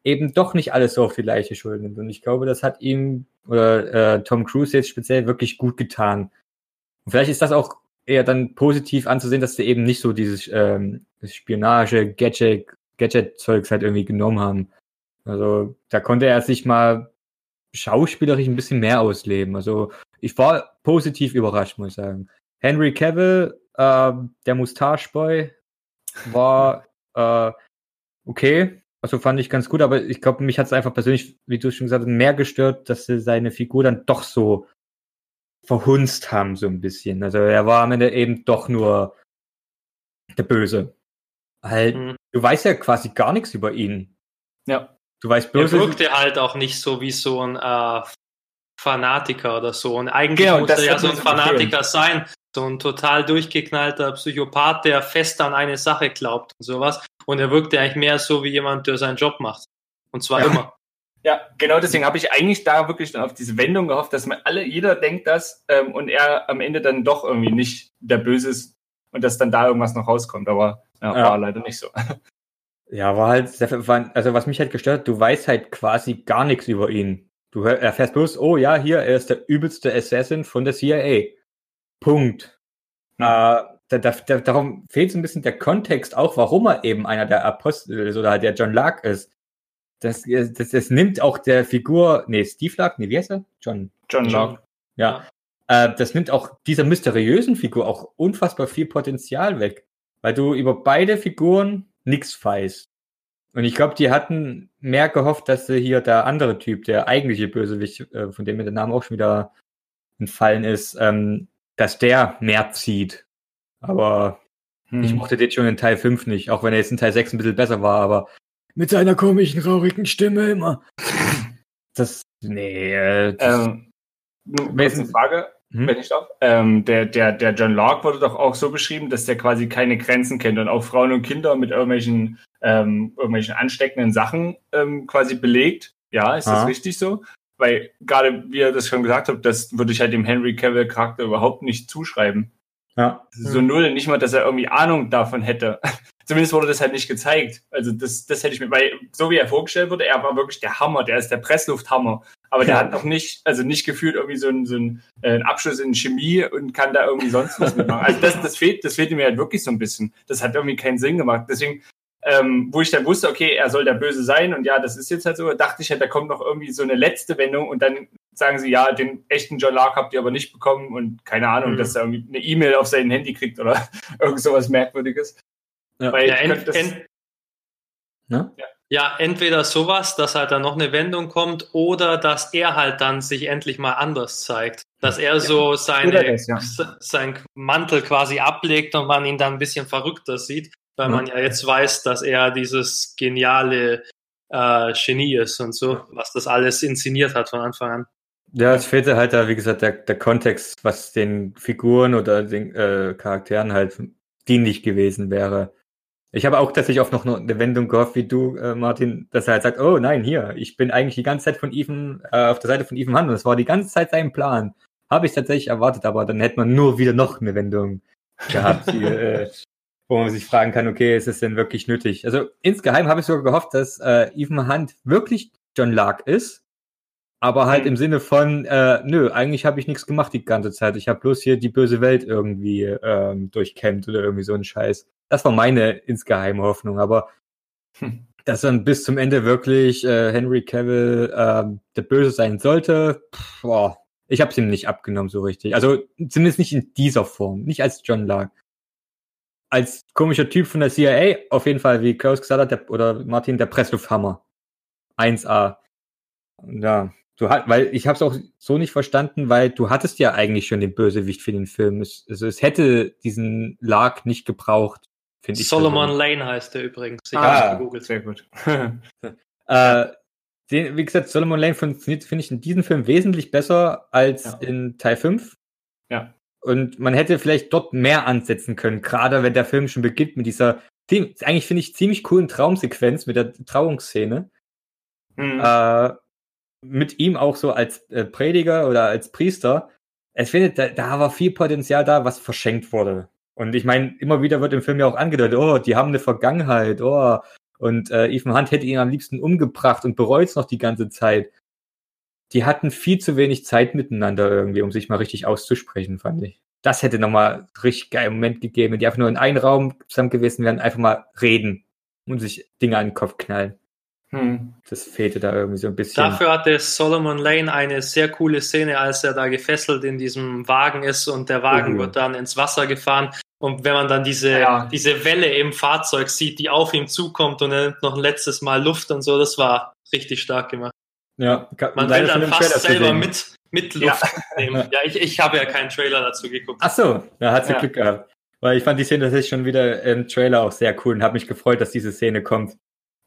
eben doch nicht alles so auf die Leiche schuldet. Und ich glaube, das hat ihm oder äh, Tom Cruise jetzt speziell wirklich gut getan. Und vielleicht ist das auch eher dann positiv anzusehen, dass sie eben nicht so dieses ähm, Spionage, Gadget, Gadget-Zeugs halt irgendwie genommen haben. Also da konnte er sich mal schauspielerisch ein bisschen mehr ausleben. Also ich war positiv überrascht, muss ich sagen. Henry Cavill, äh, der Mustache Boy, war äh, okay. Also fand ich ganz gut, aber ich glaube, mich hat es einfach persönlich, wie du schon gesagt hast, mehr gestört, dass sie seine Figur dann doch so verhunzt haben, so ein bisschen. Also er war am Ende eben doch nur der Böse. Halt, mhm. du weißt ja quasi gar nichts über ihn. Ja. Du weißt böse. Er wirkte halt auch nicht so wie so ein äh, Fanatiker oder so. Und eigentlich genau, muss er ja so ein Fanatiker sein. So ein total durchgeknallter Psychopath, der fest an eine Sache glaubt und sowas. Und er wirkte eigentlich mehr so wie jemand, der seinen Job macht. Und zwar ja. immer. Ja, genau deswegen habe ich eigentlich da wirklich dann auf diese Wendung gehofft, dass man alle, jeder denkt das ähm, und er am Ende dann doch irgendwie nicht der Böse ist und dass dann da irgendwas noch rauskommt. Aber ja, ja. war leider nicht so. Ja, war halt, also was mich halt gestört, du weißt halt quasi gar nichts über ihn. Du erfährst bloß, oh ja, hier, er ist der übelste Assassin von der CIA. Punkt. Mhm. Äh, da, da, darum fehlt so ein bisschen der Kontext auch, warum er eben einer der Apostel ist oder halt der John Lark ist. Das, das, das nimmt auch der Figur, nee, Steve Lark, nee, wie heißt er? John. John Lark. Ja. ja. Äh, das nimmt auch dieser mysteriösen Figur auch unfassbar viel Potenzial weg, weil du über beide Figuren nichts weißt. Und ich glaube, die hatten mehr gehofft, dass sie hier der andere Typ, der eigentliche Bösewicht, äh, von dem mir der Name auch schon wieder entfallen ist, ähm, dass der mehr zieht. Aber hm. ich mochte den schon in Teil 5 nicht, auch wenn er jetzt in Teil 6 ein bisschen besser war, aber mit seiner komischen, traurigen Stimme immer. Das, nee, äh, das, ähm, nur eine Frage, hm? wenn ich darf. Ähm, der, der, der John Locke wurde doch auch so beschrieben, dass der quasi keine Grenzen kennt und auch Frauen und Kinder mit irgendwelchen, ähm, irgendwelchen ansteckenden Sachen ähm, quasi belegt. Ja, ist das richtig so? weil gerade wie ihr das schon gesagt habt, das würde ich halt dem Henry Cavill Charakter überhaupt nicht zuschreiben. Ja. So null, nicht mal, dass er irgendwie Ahnung davon hätte. Zumindest wurde das halt nicht gezeigt. Also das, das hätte ich mir, weil so wie er vorgestellt wurde, er war wirklich der Hammer, der ist der Presslufthammer. Aber der hat noch nicht, also nicht gefühlt irgendwie so einen, so einen, äh, Abschluss in Chemie und kann da irgendwie sonst was mitmachen. Also das, das fehlt, das fehlt mir halt wirklich so ein bisschen. Das hat irgendwie keinen Sinn gemacht. Deswegen ähm, wo ich dann wusste, okay, er soll der Böse sein und ja, das ist jetzt halt so, dachte ich halt, da kommt noch irgendwie so eine letzte Wendung und dann sagen sie, ja, den echten John Lark habt ihr aber nicht bekommen und keine Ahnung, mhm. dass er irgendwie eine E-Mail auf sein Handy kriegt oder irgend sowas Merkwürdiges. Ja, Weil ja, ent, das, ent, ne? ja. Ja, entweder sowas, dass halt dann noch eine Wendung kommt oder dass er halt dann sich endlich mal anders zeigt. Dass er so seine, das, ja. sein Mantel quasi ablegt und man ihn dann ein bisschen verrückter sieht weil man ja jetzt weiß, dass er dieses geniale äh, Genie ist und so, was das alles inszeniert hat von Anfang an. Ja, es fehlte halt da, wie gesagt, der, der Kontext, was den Figuren oder den äh, Charakteren halt dienlich gewesen wäre. Ich habe auch tatsächlich oft noch eine Wendung gehofft, wie du, äh, Martin, dass er halt sagt, oh nein, hier, ich bin eigentlich die ganze Zeit von Ethan, äh, auf der Seite von Ethan Hunt und das war die ganze Zeit sein Plan. Habe ich tatsächlich erwartet, aber dann hätte man nur wieder noch eine Wendung gehabt. die, äh, wo man sich fragen kann, okay, ist es denn wirklich nötig? Also insgeheim habe ich sogar gehofft, dass äh, Ethan Hunt wirklich John Lark ist, aber halt im Sinne von, äh, nö, eigentlich habe ich nichts gemacht die ganze Zeit. Ich habe bloß hier die böse Welt irgendwie ähm, durchkämmt oder irgendwie so ein Scheiß. Das war meine insgeheime Hoffnung, aber hm. dass dann bis zum Ende wirklich äh, Henry Cavill äh, der Böse sein sollte, pff, boah, ich habe es ihm nicht abgenommen so richtig. Also zumindest nicht in dieser Form, nicht als John Lark. Als komischer Typ von der CIA, auf jeden Fall, wie Klaus gesagt hat, der, oder Martin, der Presslufthammer. 1A. Ja, du hat, weil ich habe es auch so nicht verstanden, weil du hattest ja eigentlich schon den Bösewicht für den Film. Es, also es hätte diesen Lark nicht gebraucht, finde ich. Solomon Lane heißt der übrigens. Ich ah, gegoogelt. Sehr gut. äh, den, wie gesagt, Solomon Lane funktioniert, finde ich, in diesem Film wesentlich besser als ja. in Teil 5. Ja. Und man hätte vielleicht dort mehr ansetzen können, gerade wenn der Film schon beginnt mit dieser, eigentlich finde ich, ziemlich coolen Traumsequenz mit der Trauungsszene. Mhm. Äh, mit ihm auch so als äh, Prediger oder als Priester. Es findet, da, da war viel Potenzial da, was verschenkt wurde. Und ich meine, immer wieder wird im Film ja auch angedeutet, oh, die haben eine Vergangenheit, oh, und äh, Ethan Hunt hätte ihn am liebsten umgebracht und bereut es noch die ganze Zeit. Die hatten viel zu wenig Zeit miteinander irgendwie, um sich mal richtig auszusprechen, fand ich. Das hätte nochmal richtig geilen Moment gegeben, wenn die einfach nur in einem Raum zusammen gewesen wären, einfach mal reden und sich Dinge an den Kopf knallen. Hm. Das fehlte da irgendwie so ein bisschen. Dafür hatte Solomon Lane eine sehr coole Szene, als er da gefesselt in diesem Wagen ist und der Wagen oh. wird dann ins Wasser gefahren und wenn man dann diese, ja. diese Welle im Fahrzeug sieht, die auf ihm zukommt und er nimmt noch ein letztes Mal Luft und so, das war richtig stark gemacht. Ja, man will dann fast selber mit, mit Luft ja. nehmen. Ja, ich, ich habe ja keinen Trailer dazu geguckt. Ach so, da hat sie ja. Glück gehabt. Weil ich fand die Szene tatsächlich schon wieder im Trailer auch sehr cool und habe mich gefreut, dass diese Szene kommt.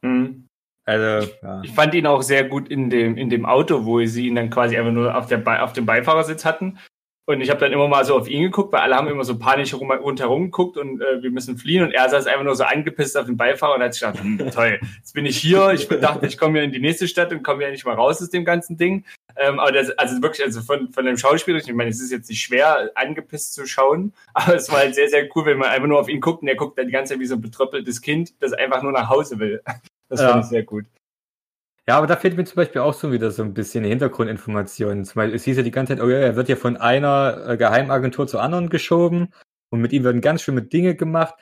Mhm. Also, ja. Ich fand ihn auch sehr gut in dem, in dem Auto, wo sie ihn dann quasi einfach nur auf, der, auf dem Beifahrersitz hatten und ich habe dann immer mal so auf ihn geguckt, weil alle haben immer so panisch rum, rundherum geguckt und äh, wir müssen fliehen. Und er saß einfach nur so angepisst auf den Beifahrer und hat sich gedacht, hm, toll, jetzt bin ich hier. Ich dachte, ich komme ja in die nächste Stadt und komme ja nicht mal raus aus dem ganzen Ding. Ähm, aber das, also wirklich, also von, von dem Schauspieler, ich meine, es ist jetzt nicht schwer, angepisst zu schauen, aber es war halt sehr, sehr cool, wenn man einfach nur auf ihn guckt und er guckt dann die ganze Zeit wie so ein betröppeltes Kind, das einfach nur nach Hause will. Das ja. fand ich sehr gut. Ja, aber da fehlt mir zum Beispiel auch so wieder so ein bisschen Hintergrundinformationen. Zum Beispiel, es hieß ja die ganze Zeit, oh ja, er wird ja von einer äh, Geheimagentur zur anderen geschoben und mit ihm werden ganz schlimme Dinge gemacht.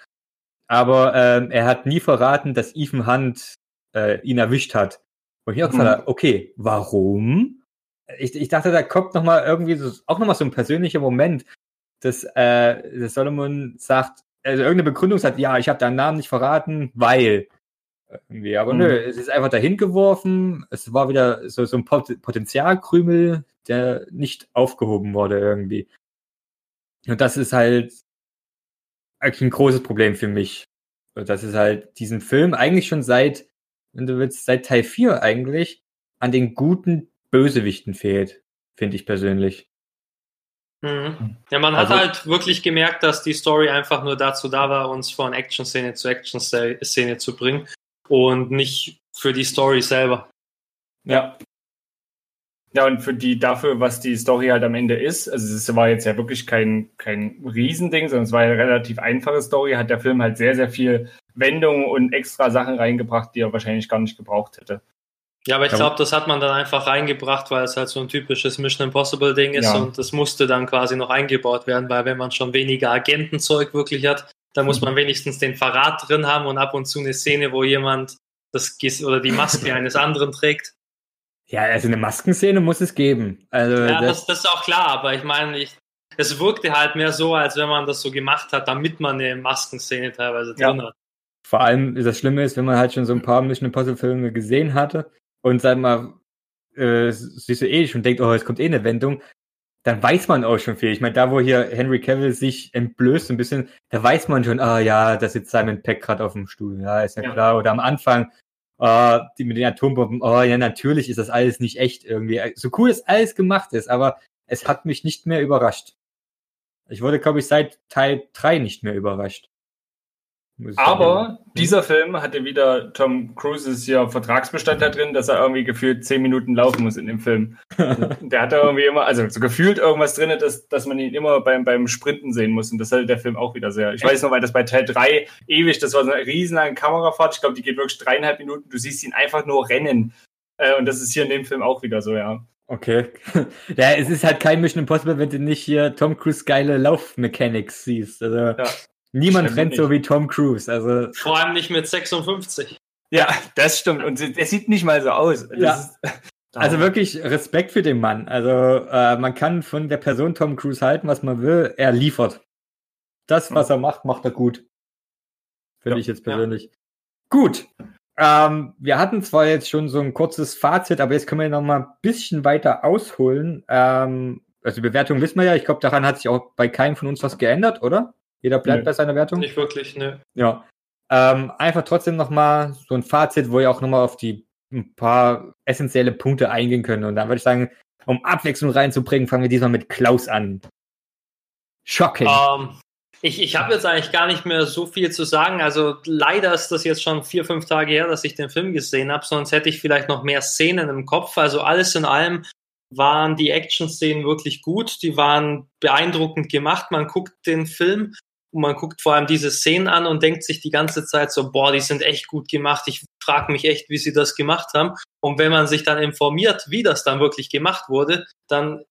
Aber ähm, er hat nie verraten, dass Ethan Hunt äh, ihn erwischt hat. Und ich auch gesagt mhm. habe, okay, warum? Ich, ich dachte, da kommt noch mal irgendwie so, auch noch mal so ein persönlicher Moment, dass, äh, dass Solomon sagt, also irgendeine Begründung sagt, ja, ich habe deinen Namen nicht verraten, weil irgendwie. Aber mhm. nö, es ist einfach dahin geworfen. Es war wieder so, so ein Potenzialkrümel, der nicht aufgehoben wurde irgendwie. Und das ist halt eigentlich ein großes Problem für mich. Das ist halt diesen Film eigentlich schon seit, wenn du willst, seit Teil 4 eigentlich an den guten Bösewichten fehlt, finde ich persönlich. Mhm. Ja, man also, hat halt wirklich gemerkt, dass die Story einfach nur dazu da war, uns von Action-Szene zu Action-Szene zu bringen und nicht für die Story selber. Ja. Ja, und für die, dafür, was die Story halt am Ende ist, also es war jetzt ja wirklich kein, kein Riesending, sondern es war eine relativ einfache Story, hat der Film halt sehr, sehr viel Wendungen und extra Sachen reingebracht, die er wahrscheinlich gar nicht gebraucht hätte. Ja, aber ich glaube, das hat man dann einfach reingebracht, weil es halt so ein typisches Mission Impossible Ding ist ja. und das musste dann quasi noch eingebaut werden, weil wenn man schon weniger Agentenzeug wirklich hat, da muss man wenigstens den Verrat drin haben und ab und zu eine Szene, wo jemand das oder die Maske eines anderen trägt. Ja, also eine Maskenszene muss es geben. Also ja, das, das ist auch klar, aber ich meine, ich, es wirkte halt mehr so, als wenn man das so gemacht hat, damit man eine Maskenszene teilweise drin ja. hat. Vor allem, das Schlimme ist, wenn man halt schon so ein paar Mission Impossible Filme gesehen hatte und sag mal, äh, siehst du eh schon denkt, oh, es kommt eh eine Wendung, dann weiß man auch schon viel. Ich meine, da wo hier Henry Cavill sich entblößt ein bisschen, da weiß man schon, ah ja, da sitzt Simon Peck gerade auf dem Stuhl, ja, ist ja, ja, klar. Oder am Anfang, äh, die mit den Atombomben, oh ja, natürlich ist das alles nicht echt irgendwie. So cool es alles gemacht ist, aber es hat mich nicht mehr überrascht. Ich wurde, glaube ich, seit Teil 3 nicht mehr überrascht. Aber dieser Film hatte wieder Tom Cruises hier Vertragsbestand da drin, dass er irgendwie gefühlt zehn Minuten laufen muss in dem Film. der hat irgendwie immer, also so gefühlt irgendwas drin, dass, dass man ihn immer beim, beim Sprinten sehen muss. Und das hatte der Film auch wieder sehr. Ich weiß noch, weil das bei Teil 3 ewig, das war so eine riesenlange Kamerafahrt. Ich glaube, die geht wirklich dreieinhalb Minuten. Du siehst ihn einfach nur rennen. Äh, und das ist hier in dem Film auch wieder so, ja. Okay. ja, es ist halt kein Mission Impossible, wenn du nicht hier Tom Cruise geile Laufmechanics siehst. Also, ja. Niemand rennt so wie Tom Cruise. Also Vor allem nicht mit 56. Ja, das stimmt. Und er sieht nicht mal so aus. Ja. Also wirklich Respekt für den Mann. Also äh, man kann von der Person Tom Cruise halten, was man will. Er liefert. Das, was er macht, macht er gut. Finde ja. ich jetzt persönlich. Ja. Gut. Ähm, wir hatten zwar jetzt schon so ein kurzes Fazit, aber jetzt können wir noch mal ein bisschen weiter ausholen. Ähm, also Bewertung wissen wir ja. Ich glaube, daran hat sich auch bei keinem von uns was geändert, oder? Jeder bleibt Nö. bei seiner Wertung? Nicht wirklich, ne. Ja. Ähm, einfach trotzdem nochmal so ein Fazit, wo ihr auch nochmal auf die ein paar essentielle Punkte eingehen können. Und dann würde ich sagen, um Abwechslung reinzubringen, fangen wir diesmal mit Klaus an. Shocking. Um, ähm, ich ich habe jetzt eigentlich gar nicht mehr so viel zu sagen. Also leider ist das jetzt schon vier, fünf Tage her, dass ich den Film gesehen habe, sonst hätte ich vielleicht noch mehr Szenen im Kopf. Also alles in allem waren die Action-Szenen wirklich gut. Die waren beeindruckend gemacht. Man guckt den Film und man guckt vor allem diese Szenen an und denkt sich die ganze Zeit so, boah, die sind echt gut gemacht. Ich frage mich echt, wie sie das gemacht haben. Und wenn man sich dann informiert, wie das dann wirklich gemacht wurde, dann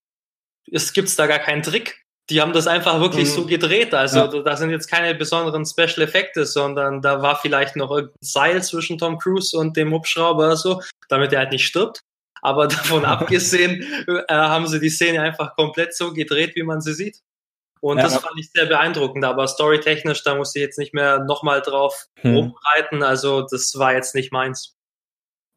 gibt es da gar keinen Trick. Die haben das einfach wirklich mhm. so gedreht. Also ja. da sind jetzt keine besonderen Special Effekte, sondern da war vielleicht noch irgendein Seil zwischen Tom Cruise und dem Hubschrauber oder so, damit er halt nicht stirbt. Aber davon abgesehen äh, haben sie die Szene einfach komplett so gedreht, wie man sie sieht. Und ja, das fand ich sehr beeindruckend, aber storytechnisch, da musste ich jetzt nicht mehr nochmal drauf hm. rumreiten. Also das war jetzt nicht meins.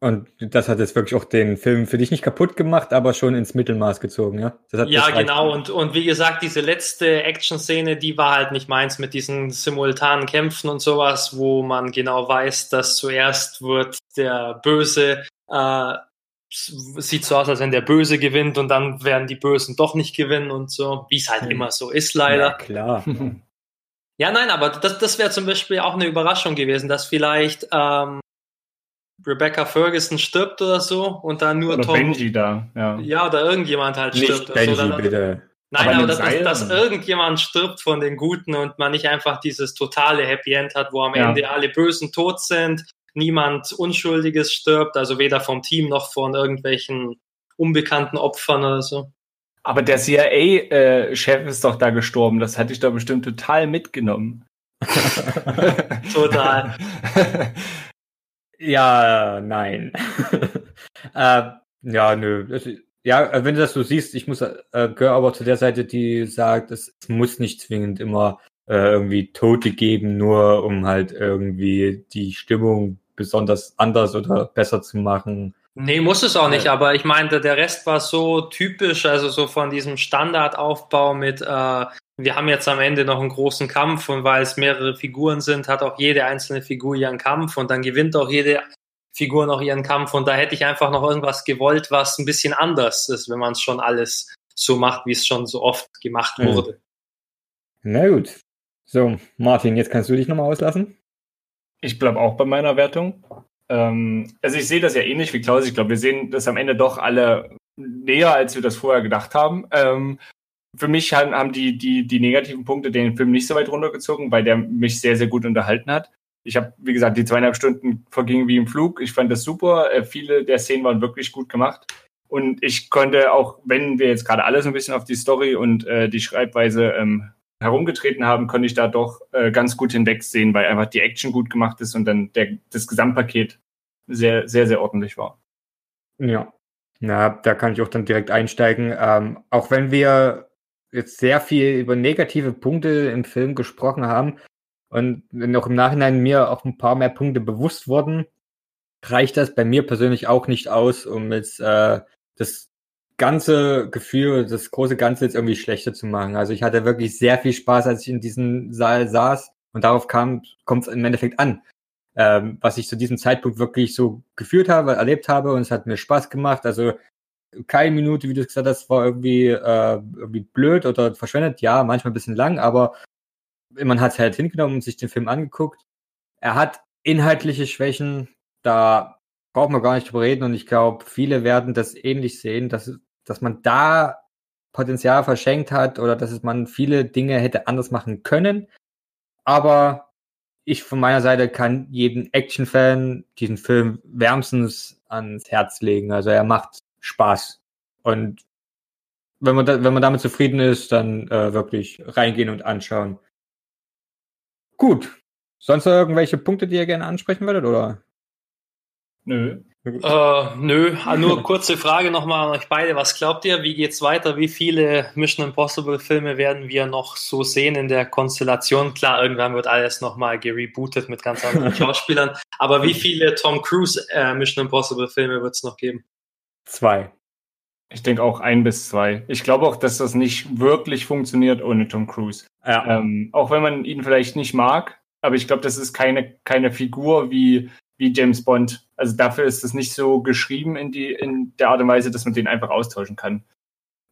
Und das hat jetzt wirklich auch den Film für dich nicht kaputt gemacht, aber schon ins Mittelmaß gezogen, ja? ja, genau. Und, und wie gesagt, diese letzte Action-Szene, die war halt nicht meins mit diesen simultanen Kämpfen und sowas, wo man genau weiß, dass zuerst wird der Böse äh, sieht so aus, als wenn der Böse gewinnt und dann werden die Bösen doch nicht gewinnen und so, wie es halt hm. immer so ist, leider. Ja, klar. ja, nein, aber das, das wäre zum Beispiel auch eine Überraschung gewesen, dass vielleicht ähm, Rebecca Ferguson stirbt oder so und dann nur oder Tom. Benji da, ja. Ja, oder irgendjemand halt nicht stirbt. Benji, so, bitte. Nein, aber, aber dass, dass, dass, irgendjemand stirbt von den Guten und man nicht einfach dieses totale Happy End hat, wo am ja. Ende alle Bösen tot sind niemand Unschuldiges stirbt, also weder vom Team noch von irgendwelchen unbekannten Opfern oder so. Aber der CIA-Chef ist doch da gestorben. Das hatte ich da bestimmt total mitgenommen. total. ja, nein. äh, ja, nö. Ja, wenn du das so siehst, ich muss äh, gehöre aber zu der Seite, die sagt, es, es muss nicht zwingend immer äh, irgendwie Tote geben, nur um halt irgendwie die Stimmung besonders anders oder besser zu machen. Nee, muss es auch nicht, aber ich meinte, der Rest war so typisch, also so von diesem Standardaufbau mit, äh, wir haben jetzt am Ende noch einen großen Kampf und weil es mehrere Figuren sind, hat auch jede einzelne Figur ihren Kampf und dann gewinnt auch jede Figur noch ihren Kampf und da hätte ich einfach noch irgendwas gewollt, was ein bisschen anders ist, wenn man es schon alles so macht, wie es schon so oft gemacht hm. wurde. Na gut. So, Martin, jetzt kannst du dich nochmal auslassen. Ich bleibe auch bei meiner Wertung. Ähm, also ich sehe das ja ähnlich wie Klaus. Ich glaube, wir sehen das am Ende doch alle näher, als wir das vorher gedacht haben. Ähm, für mich haben, haben die, die, die negativen Punkte den Film nicht so weit runtergezogen, weil der mich sehr, sehr gut unterhalten hat. Ich habe, wie gesagt, die zweieinhalb Stunden vergingen wie im Flug. Ich fand das super. Äh, viele der Szenen waren wirklich gut gemacht. Und ich konnte auch, wenn wir jetzt gerade alles ein bisschen auf die Story und äh, die Schreibweise ähm, herumgetreten haben, konnte ich da doch äh, ganz gut hinwegsehen, weil einfach die Action gut gemacht ist und dann der, das Gesamtpaket sehr, sehr, sehr ordentlich war. Ja, na, da kann ich auch dann direkt einsteigen. Ähm, auch wenn wir jetzt sehr viel über negative Punkte im Film gesprochen haben und noch im Nachhinein mir auch ein paar mehr Punkte bewusst wurden, reicht das bei mir persönlich auch nicht aus, um jetzt äh, das ganze Gefühl, das große Ganze jetzt irgendwie schlechter zu machen. Also ich hatte wirklich sehr viel Spaß, als ich in diesem Saal saß und darauf kam, kommt es im Endeffekt an. Ähm, was ich zu diesem Zeitpunkt wirklich so gefühlt habe, erlebt habe und es hat mir Spaß gemacht. Also keine Minute, wie du gesagt hast, war irgendwie, äh, irgendwie blöd oder verschwendet. Ja, manchmal ein bisschen lang, aber man hat es halt hingenommen und sich den Film angeguckt. er hat inhaltliche Schwächen, da braucht man gar nicht drüber reden und ich glaube, viele werden das ähnlich sehen, dass, dass man da Potenzial verschenkt hat oder dass man viele Dinge hätte anders machen können. Aber ich von meiner Seite kann jeden Action-Fan diesen Film wärmstens ans Herz legen. Also er macht Spaß. Und wenn man, da, wenn man damit zufrieden ist, dann äh, wirklich reingehen und anschauen. Gut. Sonst irgendwelche Punkte, die ihr gerne ansprechen würdet, oder? Nö. Äh, nö, ah, nur kurze Frage nochmal an euch beide. Was glaubt ihr? Wie geht's weiter? Wie viele Mission Impossible Filme werden wir noch so sehen in der Konstellation? Klar, irgendwann wird alles nochmal gerebootet mit ganz anderen Schauspielern. Aber wie viele Tom Cruise äh, Mission Impossible Filme wird es noch geben? Zwei. Ich denke auch ein bis zwei. Ich glaube auch, dass das nicht wirklich funktioniert ohne Tom Cruise. Ja. Ähm, auch wenn man ihn vielleicht nicht mag, aber ich glaube, das ist keine, keine Figur wie wie James Bond. Also dafür ist es nicht so geschrieben in, die, in der Art und Weise, dass man den einfach austauschen kann.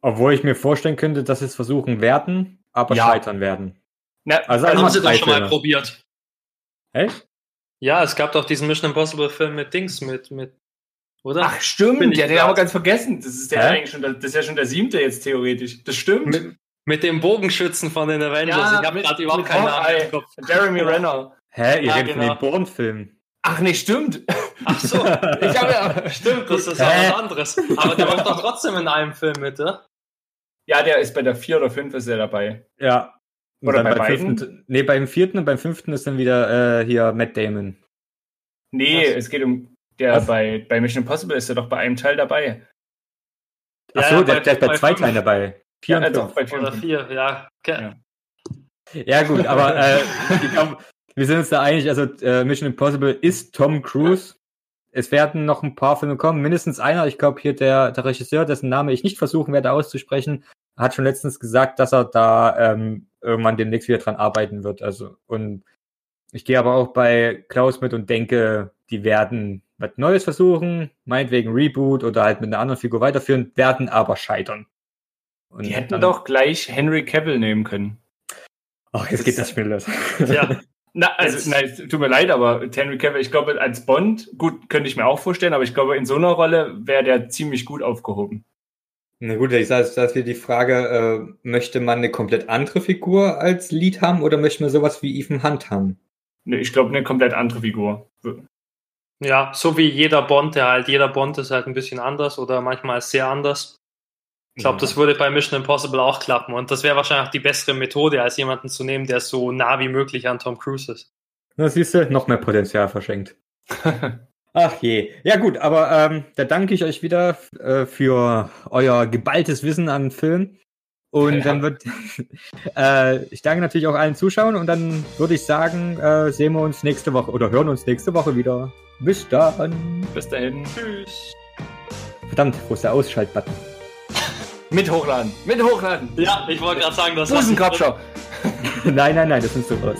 Obwohl ich mir vorstellen könnte, dass sie es versuchen werden, aber ja. scheitern werden. Na, also haben sie doch schon mal probiert. Echt? Ja, es gab doch diesen Mission Impossible Film mit Dings, mit, mit oder? Ach, stimmt, ja, den haben wir ganz vergessen. Das ist ja eigentlich schon, der, das ist ja schon der siebte jetzt theoretisch. Das stimmt. Mit, mit dem Bogenschützen von den Avengers. Ja, ich habe gerade überhaupt keinen Namen. Jeremy Renner. Hä, ihr ja, redet genau. von den Bourne-Filmen. Ach nee, stimmt. Ach so, ich habe ja, stimmt, das ist ja was anderes. Aber der macht doch trotzdem in einem Film mit, oder? Ja, der ist bei der 4 oder 5 ist er dabei. Ja. Oder bei beiden? Fünften, nee, beim vierten und beim fünften ist dann wieder äh, hier Matt Damon. Nee, was? es geht um der was? bei, bei Mission Impossible ist er doch bei einem Teil dabei. Ach so, ja, der, der, ist bei zwei Teilen dabei. Vier ja, und fünf. Bei vier oder vier, ja. Okay. Ja. ja. gut, aber äh, ich glaube, wir sind uns da einig, also äh, Mission Impossible ist Tom Cruise. Es werden noch ein paar Filme kommen, mindestens einer. Ich glaube, hier der, der Regisseur, dessen Name ich nicht versuchen werde auszusprechen, hat schon letztens gesagt, dass er da ähm, irgendwann demnächst wieder dran arbeiten wird. Also, und ich gehe aber auch bei Klaus mit und denke, die werden was Neues versuchen, meinetwegen Reboot oder halt mit einer anderen Figur weiterführen, werden aber scheitern. Und die hätten dann, doch gleich Henry Cavill nehmen können. Ach, jetzt das geht das Spiel los. Ja. Na, also, nein, tut mir leid, aber Henry Cavill, ich glaube, als Bond, gut, könnte ich mir auch vorstellen, aber ich glaube, in so einer Rolle wäre der ziemlich gut aufgehoben. Na gut, ich sage, das wäre die Frage, äh, möchte man eine komplett andere Figur als Lied haben oder möchte man sowas wie Ethan Hunt haben? Nee, ich glaube, eine komplett andere Figur. Ja, so wie jeder Bond, der halt, jeder Bond ist halt ein bisschen anders oder manchmal sehr anders. Ich glaube, das würde bei Mission Impossible auch klappen. Und das wäre wahrscheinlich auch die bessere Methode, als jemanden zu nehmen, der so nah wie möglich an Tom Cruise ist. Na, siehst du, noch mehr Potenzial verschenkt. Ach je. Ja gut, aber ähm, da danke ich euch wieder äh, für euer geballtes Wissen an Film. Und ja. dann wird, äh, ich danke natürlich auch allen Zuschauern und dann würde ich sagen, äh, sehen wir uns nächste Woche oder hören uns nächste Woche wieder. Bis dann. Bis dahin. Tschüss. Verdammt, wo ist der Ausschaltbutton? Mit hochladen. Mit hochladen. Ja, ich wollte gerade sagen, das Busenkopfschau. nein, nein, nein, das sind sowas.